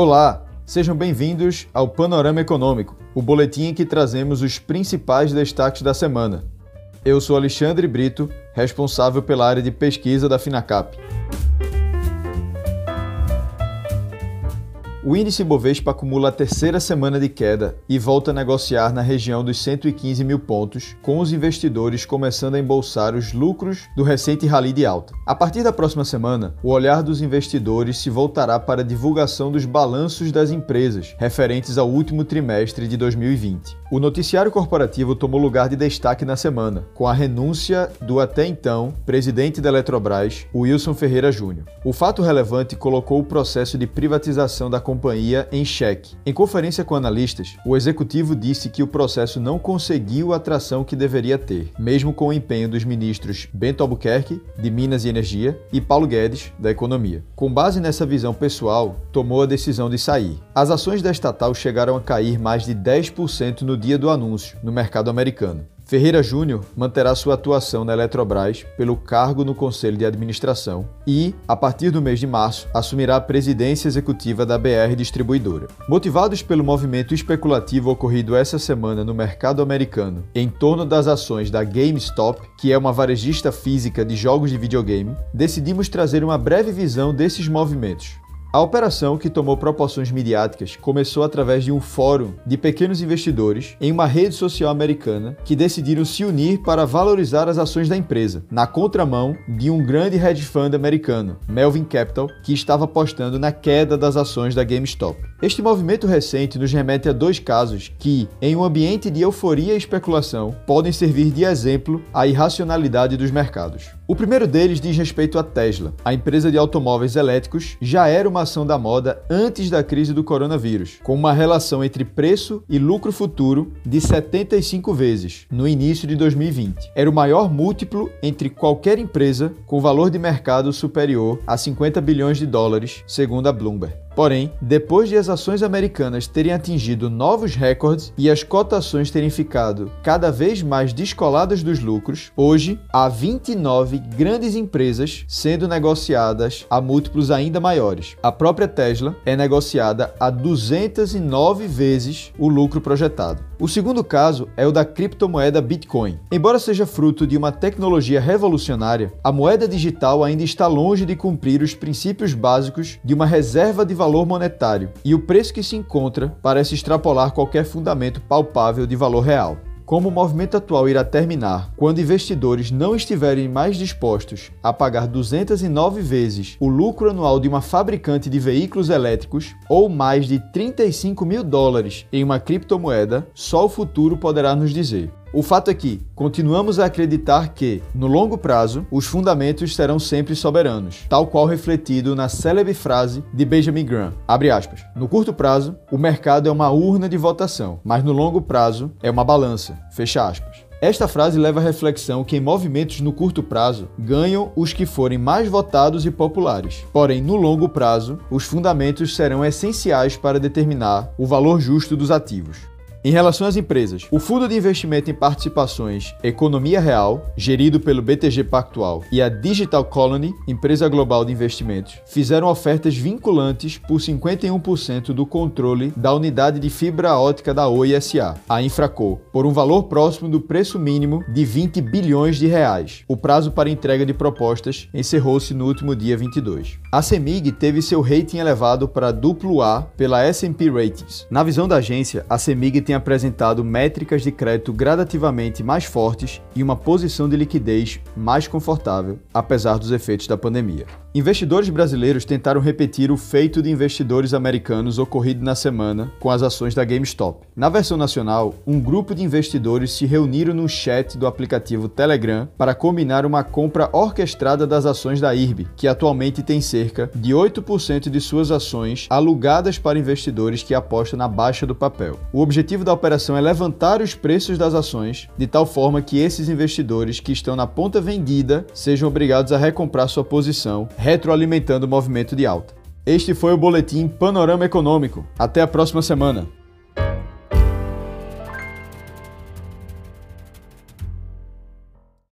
Olá, sejam bem-vindos ao Panorama Econômico, o boletim em que trazemos os principais destaques da semana. Eu sou Alexandre Brito, responsável pela área de pesquisa da Finacap. O índice Bovespa acumula a terceira semana de queda e volta a negociar na região dos 115 mil pontos, com os investidores começando a embolsar os lucros do recente rally de alta. A partir da próxima semana, o olhar dos investidores se voltará para a divulgação dos balanços das empresas referentes ao último trimestre de 2020. O noticiário corporativo tomou lugar de destaque na semana, com a renúncia do até então presidente da Eletrobras, Wilson Ferreira Júnior. O fato relevante colocou o processo de privatização da companhia em xeque. Em conferência com analistas, o executivo disse que o processo não conseguiu a atração que deveria ter, mesmo com o empenho dos ministros Bento Albuquerque, de Minas e Energia, e Paulo Guedes, da Economia. Com base nessa visão pessoal, tomou a decisão de sair. As ações da estatal chegaram a cair mais de 10% no dia do anúncio, no mercado americano. Ferreira Júnior manterá sua atuação na Eletrobras pelo cargo no Conselho de Administração e, a partir do mês de março, assumirá a presidência executiva da BR Distribuidora. Motivados pelo movimento especulativo ocorrido essa semana no mercado americano em torno das ações da GameStop, que é uma varejista física de jogos de videogame, decidimos trazer uma breve visão desses movimentos. A operação, que tomou proporções midiáticas, começou através de um fórum de pequenos investidores em uma rede social americana que decidiram se unir para valorizar as ações da empresa, na contramão de um grande hedge fund americano, Melvin Capital, que estava apostando na queda das ações da GameStop. Este movimento recente nos remete a dois casos que, em um ambiente de euforia e especulação, podem servir de exemplo à irracionalidade dos mercados. O primeiro deles diz respeito à Tesla. A empresa de automóveis elétricos já era uma ação da moda antes da crise do coronavírus, com uma relação entre preço e lucro futuro de 75 vezes no início de 2020. Era o maior múltiplo entre qualquer empresa com valor de mercado superior a 50 bilhões de dólares, segundo a Bloomberg. Porém, depois de as ações americanas terem atingido novos recordes e as cotações terem ficado cada vez mais descoladas dos lucros, hoje há 29 grandes empresas sendo negociadas a múltiplos ainda maiores. A própria Tesla é negociada a 209 vezes o lucro projetado. O segundo caso é o da criptomoeda Bitcoin. Embora seja fruto de uma tecnologia revolucionária, a moeda digital ainda está longe de cumprir os princípios básicos de uma reserva de valor monetário, e o preço que se encontra parece extrapolar qualquer fundamento palpável de valor real. Como o movimento atual irá terminar quando investidores não estiverem mais dispostos a pagar 209 vezes o lucro anual de uma fabricante de veículos elétricos ou mais de 35 mil dólares em uma criptomoeda, só o futuro poderá nos dizer. O fato é que continuamos a acreditar que, no longo prazo, os fundamentos serão sempre soberanos, tal qual refletido na célebre frase de Benjamin Graham. Aspas, no curto prazo, o mercado é uma urna de votação, mas no longo prazo é uma balança. Fecha aspas. Esta frase leva à reflexão que em movimentos no curto prazo ganham os que forem mais votados e populares. Porém, no longo prazo, os fundamentos serão essenciais para determinar o valor justo dos ativos. Em relação às empresas, o Fundo de Investimento em Participações Economia Real, gerido pelo BTG Pactual, e a Digital Colony, empresa global de investimentos, fizeram ofertas vinculantes por 51% do controle da unidade de fibra ótica da Oi SA, a Infraco, por um valor próximo do preço mínimo de 20 bilhões de reais. O prazo para entrega de propostas encerrou-se no último dia 22. A CEMIG teve seu rating elevado para duplo A pela S&P Ratings. Na visão da agência, a CEMIG tem apresentado métricas de crédito gradativamente mais fortes e uma posição de liquidez mais confortável, apesar dos efeitos da pandemia. Investidores brasileiros tentaram repetir o feito de investidores americanos ocorrido na semana com as ações da GameStop. Na versão nacional, um grupo de investidores se reuniram no chat do aplicativo Telegram para combinar uma compra orquestrada das ações da IRB, que atualmente tem cerca de 8% de suas ações alugadas para investidores que apostam na baixa do papel. O objetivo da operação é levantar os preços das ações de tal forma que esses investidores que estão na ponta vendida sejam obrigados a recomprar sua posição retroalimentando o movimento de alta. Este foi o boletim Panorama Econômico. Até a próxima semana.